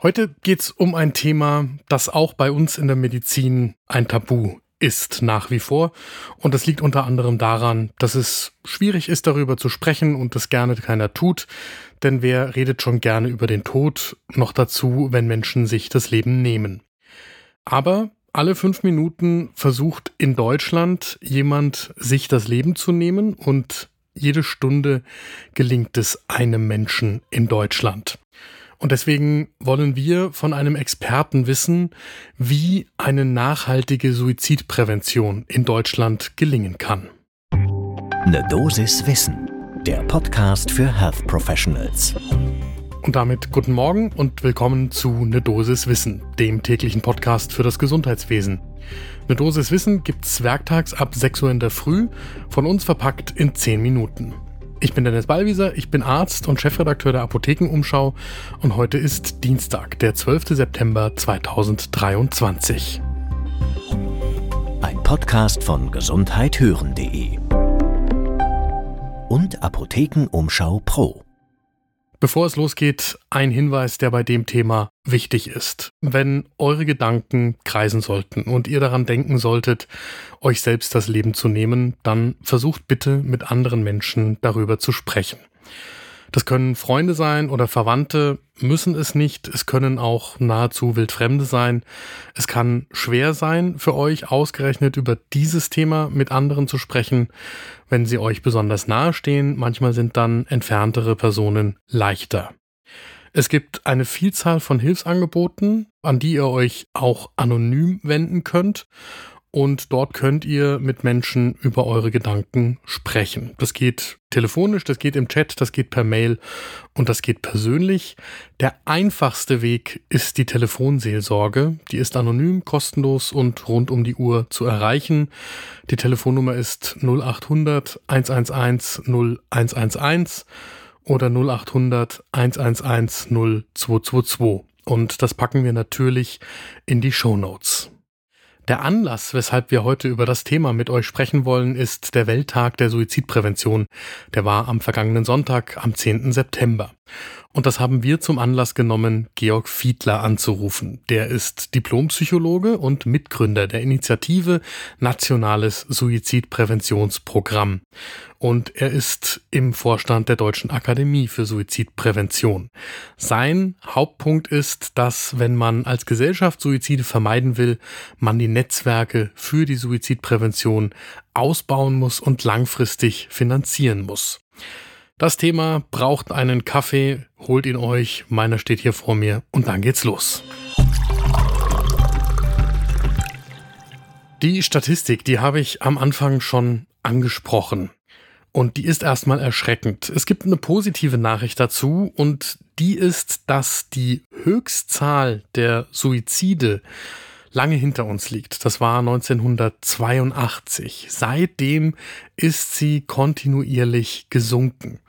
Heute geht es um ein Thema, das auch bei uns in der Medizin ein Tabu ist nach wie vor. Und das liegt unter anderem daran, dass es schwierig ist, darüber zu sprechen und das gerne keiner tut. Denn wer redet schon gerne über den Tod, noch dazu, wenn Menschen sich das Leben nehmen. Aber alle fünf Minuten versucht in Deutschland jemand, sich das Leben zu nehmen und jede Stunde gelingt es einem Menschen in Deutschland. Und deswegen wollen wir von einem Experten wissen, wie eine nachhaltige Suizidprävention in Deutschland gelingen kann. Eine Dosis Wissen, der Podcast für Health Professionals. Und damit guten Morgen und willkommen zu Ne Dosis Wissen, dem täglichen Podcast für das Gesundheitswesen. Ne Dosis Wissen gibt's werktags ab 6 Uhr in der Früh, von uns verpackt in 10 Minuten. Ich bin Dennis Ballwieser, ich bin Arzt und Chefredakteur der Apothekenumschau und heute ist Dienstag, der 12. September 2023. Ein Podcast von gesundheithören.de und Apothekenumschau Pro. Bevor es losgeht, ein Hinweis, der bei dem Thema wichtig ist. Wenn eure Gedanken kreisen sollten und ihr daran denken solltet, euch selbst das Leben zu nehmen, dann versucht bitte mit anderen Menschen darüber zu sprechen. Das können Freunde sein oder Verwandte, müssen es nicht. Es können auch nahezu Wildfremde sein. Es kann schwer sein für euch, ausgerechnet über dieses Thema mit anderen zu sprechen, wenn sie euch besonders nahe stehen. Manchmal sind dann entferntere Personen leichter. Es gibt eine Vielzahl von Hilfsangeboten, an die ihr euch auch anonym wenden könnt und dort könnt ihr mit Menschen über eure Gedanken sprechen. Das geht telefonisch, das geht im Chat, das geht per Mail und das geht persönlich. Der einfachste Weg ist die Telefonseelsorge. Die ist anonym, kostenlos und rund um die Uhr zu erreichen. Die Telefonnummer ist 0800 111 0111 oder 0800 111 0222. Und das packen wir natürlich in die Show Notes. Der Anlass, weshalb wir heute über das Thema mit euch sprechen wollen, ist der Welttag der Suizidprävention. Der war am vergangenen Sonntag, am 10. September. Und das haben wir zum Anlass genommen, Georg Fiedler anzurufen. Der ist Diplompsychologe und Mitgründer der Initiative Nationales Suizidpräventionsprogramm. Und er ist im Vorstand der Deutschen Akademie für Suizidprävention. Sein Hauptpunkt ist, dass wenn man als Gesellschaft Suizide vermeiden will, man die Netzwerke für die Suizidprävention ausbauen muss und langfristig finanzieren muss. Das Thema braucht einen Kaffee, holt ihn euch, meiner steht hier vor mir und dann geht's los. Die Statistik, die habe ich am Anfang schon angesprochen. Und die ist erstmal erschreckend. Es gibt eine positive Nachricht dazu und die ist, dass die Höchstzahl der Suizide lange hinter uns liegt. Das war 1982. Seitdem ist sie kontinuierlich gesunken.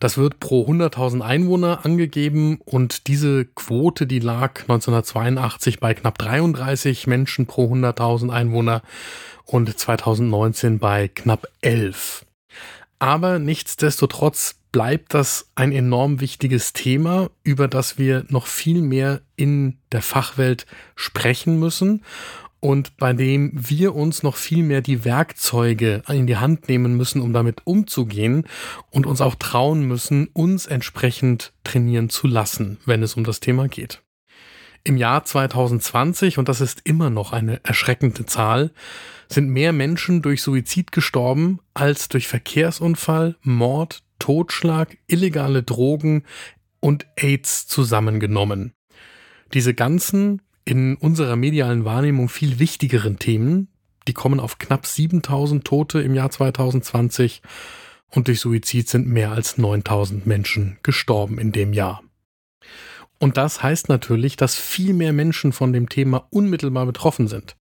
Das wird pro 100.000 Einwohner angegeben und diese Quote, die lag 1982 bei knapp 33 Menschen pro 100.000 Einwohner und 2019 bei knapp 11. Aber nichtsdestotrotz bleibt das ein enorm wichtiges Thema, über das wir noch viel mehr in der Fachwelt sprechen müssen und bei dem wir uns noch viel mehr die Werkzeuge in die Hand nehmen müssen, um damit umzugehen und uns auch trauen müssen, uns entsprechend trainieren zu lassen, wenn es um das Thema geht. Im Jahr 2020, und das ist immer noch eine erschreckende Zahl, sind mehr Menschen durch Suizid gestorben als durch Verkehrsunfall, Mord, Totschlag, illegale Drogen und AIDS zusammengenommen. Diese ganzen in unserer medialen Wahrnehmung viel wichtigeren Themen, die kommen auf knapp 7000 Tote im Jahr 2020 und durch Suizid sind mehr als 9000 Menschen gestorben in dem Jahr. Und das heißt natürlich, dass viel mehr Menschen von dem Thema unmittelbar betroffen sind.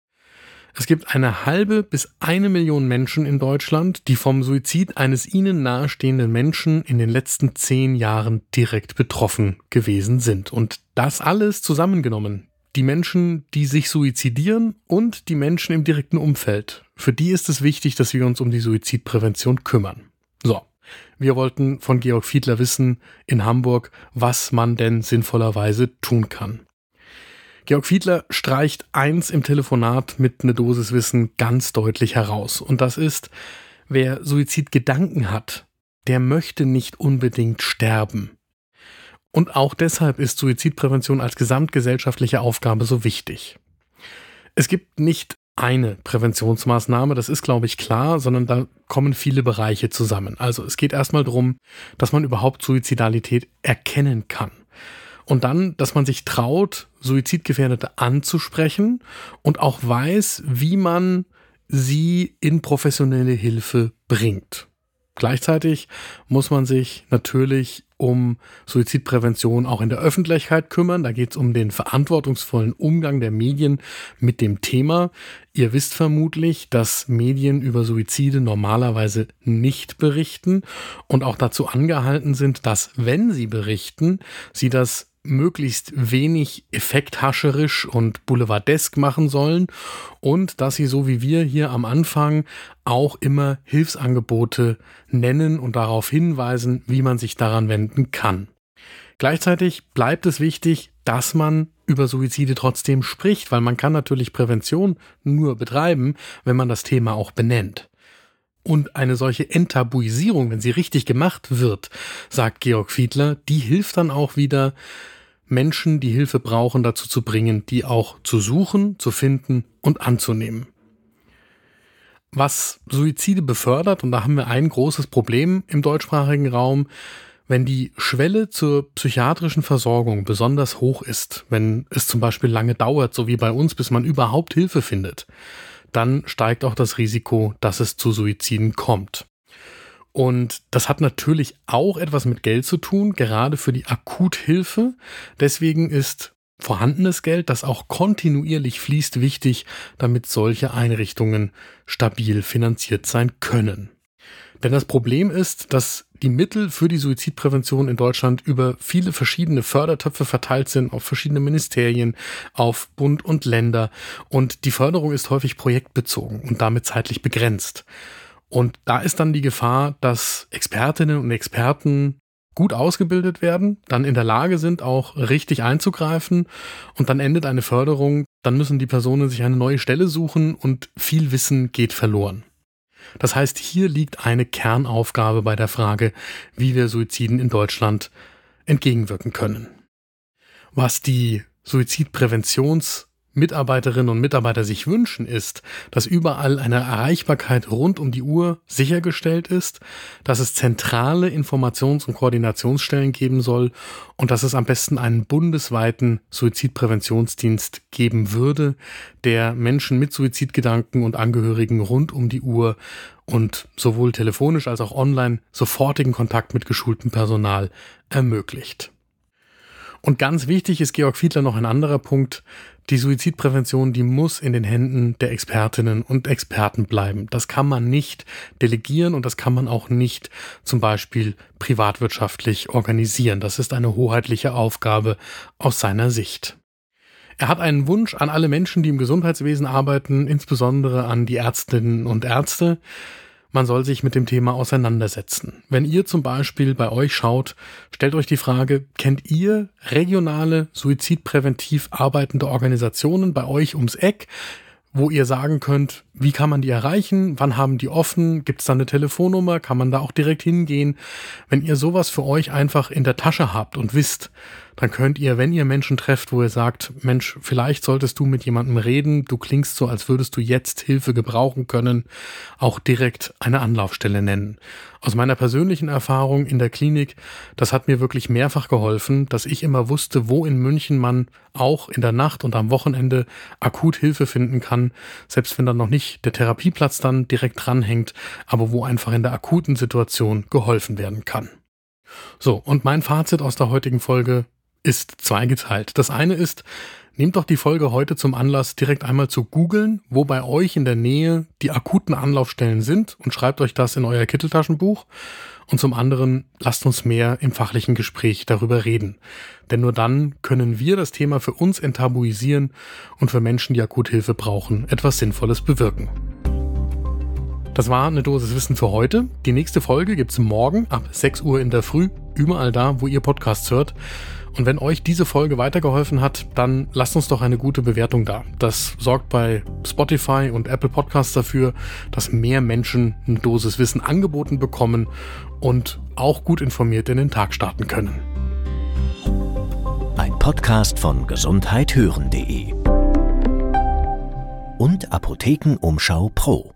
Es gibt eine halbe bis eine Million Menschen in Deutschland, die vom Suizid eines ihnen nahestehenden Menschen in den letzten zehn Jahren direkt betroffen gewesen sind. Und das alles zusammengenommen. Die Menschen, die sich suizidieren und die Menschen im direkten Umfeld. Für die ist es wichtig, dass wir uns um die Suizidprävention kümmern. So. Wir wollten von Georg Fiedler wissen in Hamburg, was man denn sinnvollerweise tun kann. Georg Fiedler streicht eins im Telefonat mit einer Dosis Wissen ganz deutlich heraus. Und das ist, wer Suizidgedanken hat, der möchte nicht unbedingt sterben. Und auch deshalb ist Suizidprävention als gesamtgesellschaftliche Aufgabe so wichtig. Es gibt nicht eine Präventionsmaßnahme, das ist, glaube ich, klar, sondern da kommen viele Bereiche zusammen. Also es geht erstmal darum, dass man überhaupt Suizidalität erkennen kann. Und dann, dass man sich traut, Suizidgefährdete anzusprechen und auch weiß, wie man sie in professionelle Hilfe bringt. Gleichzeitig muss man sich natürlich um Suizidprävention auch in der Öffentlichkeit kümmern. Da geht es um den verantwortungsvollen Umgang der Medien mit dem Thema. Ihr wisst vermutlich, dass Medien über Suizide normalerweise nicht berichten und auch dazu angehalten sind, dass, wenn sie berichten, sie das möglichst wenig effekthascherisch und boulevardesk machen sollen und dass sie so wie wir hier am Anfang auch immer Hilfsangebote nennen und darauf hinweisen, wie man sich daran wenden kann. Gleichzeitig bleibt es wichtig, dass man über Suizide trotzdem spricht, weil man kann natürlich Prävention nur betreiben, wenn man das Thema auch benennt. Und eine solche Enttabuisierung, wenn sie richtig gemacht wird, sagt Georg Fiedler, die hilft dann auch wieder, Menschen, die Hilfe brauchen, dazu zu bringen, die auch zu suchen, zu finden und anzunehmen. Was Suizide befördert, und da haben wir ein großes Problem im deutschsprachigen Raum, wenn die Schwelle zur psychiatrischen Versorgung besonders hoch ist, wenn es zum Beispiel lange dauert, so wie bei uns, bis man überhaupt Hilfe findet, dann steigt auch das Risiko, dass es zu Suiziden kommt. Und das hat natürlich auch etwas mit Geld zu tun, gerade für die Akuthilfe. Deswegen ist vorhandenes Geld, das auch kontinuierlich fließt, wichtig, damit solche Einrichtungen stabil finanziert sein können. Denn das Problem ist, dass die Mittel für die Suizidprävention in Deutschland über viele verschiedene Fördertöpfe verteilt sind, auf verschiedene Ministerien, auf Bund und Länder. Und die Förderung ist häufig projektbezogen und damit zeitlich begrenzt. Und da ist dann die Gefahr, dass Expertinnen und Experten gut ausgebildet werden, dann in der Lage sind, auch richtig einzugreifen und dann endet eine Förderung, dann müssen die Personen sich eine neue Stelle suchen und viel Wissen geht verloren. Das heißt, hier liegt eine Kernaufgabe bei der Frage, wie wir Suiziden in Deutschland entgegenwirken können. Was die Suizidpräventions- Mitarbeiterinnen und Mitarbeiter sich wünschen, ist, dass überall eine Erreichbarkeit rund um die Uhr sichergestellt ist, dass es zentrale Informations- und Koordinationsstellen geben soll und dass es am besten einen bundesweiten Suizidpräventionsdienst geben würde, der Menschen mit Suizidgedanken und Angehörigen rund um die Uhr und sowohl telefonisch als auch online sofortigen Kontakt mit geschultem Personal ermöglicht. Und ganz wichtig ist Georg Fiedler noch ein anderer Punkt. Die Suizidprävention, die muss in den Händen der Expertinnen und Experten bleiben. Das kann man nicht delegieren und das kann man auch nicht zum Beispiel privatwirtschaftlich organisieren. Das ist eine hoheitliche Aufgabe aus seiner Sicht. Er hat einen Wunsch an alle Menschen, die im Gesundheitswesen arbeiten, insbesondere an die Ärztinnen und Ärzte man soll sich mit dem Thema auseinandersetzen. Wenn ihr zum Beispiel bei euch schaut, stellt euch die Frage, kennt ihr regionale suizidpräventiv arbeitende Organisationen bei euch ums Eck, wo ihr sagen könnt, wie kann man die erreichen, wann haben die offen, gibt es da eine Telefonnummer, kann man da auch direkt hingehen. Wenn ihr sowas für euch einfach in der Tasche habt und wisst, dann könnt ihr, wenn ihr Menschen trefft, wo ihr sagt, Mensch, vielleicht solltest du mit jemandem reden, du klingst so, als würdest du jetzt Hilfe gebrauchen können, auch direkt eine Anlaufstelle nennen. Aus meiner persönlichen Erfahrung in der Klinik, das hat mir wirklich mehrfach geholfen, dass ich immer wusste, wo in München man auch in der Nacht und am Wochenende akut Hilfe finden kann, selbst wenn dann noch nicht der Therapieplatz dann direkt dranhängt, aber wo einfach in der akuten Situation geholfen werden kann. So, und mein Fazit aus der heutigen Folge, ist zweigeteilt. Das eine ist, nehmt doch die Folge heute zum Anlass, direkt einmal zu googeln, wo bei euch in der Nähe die akuten Anlaufstellen sind und schreibt euch das in euer Kitteltaschenbuch. Und zum anderen, lasst uns mehr im fachlichen Gespräch darüber reden. Denn nur dann können wir das Thema für uns enttabuisieren und für Menschen, die Akuthilfe brauchen, etwas Sinnvolles bewirken. Das war eine Dosis Wissen für heute. Die nächste Folge gibt es morgen ab 6 Uhr in der Früh, überall da, wo ihr Podcasts hört. Und wenn euch diese Folge weitergeholfen hat, dann lasst uns doch eine gute Bewertung da. Das sorgt bei Spotify und Apple Podcasts dafür, dass mehr Menschen eine Dosis Wissen angeboten bekommen und auch gut informiert in den Tag starten können. Ein Podcast von gesundheithören.de und Apothekenumschau Pro.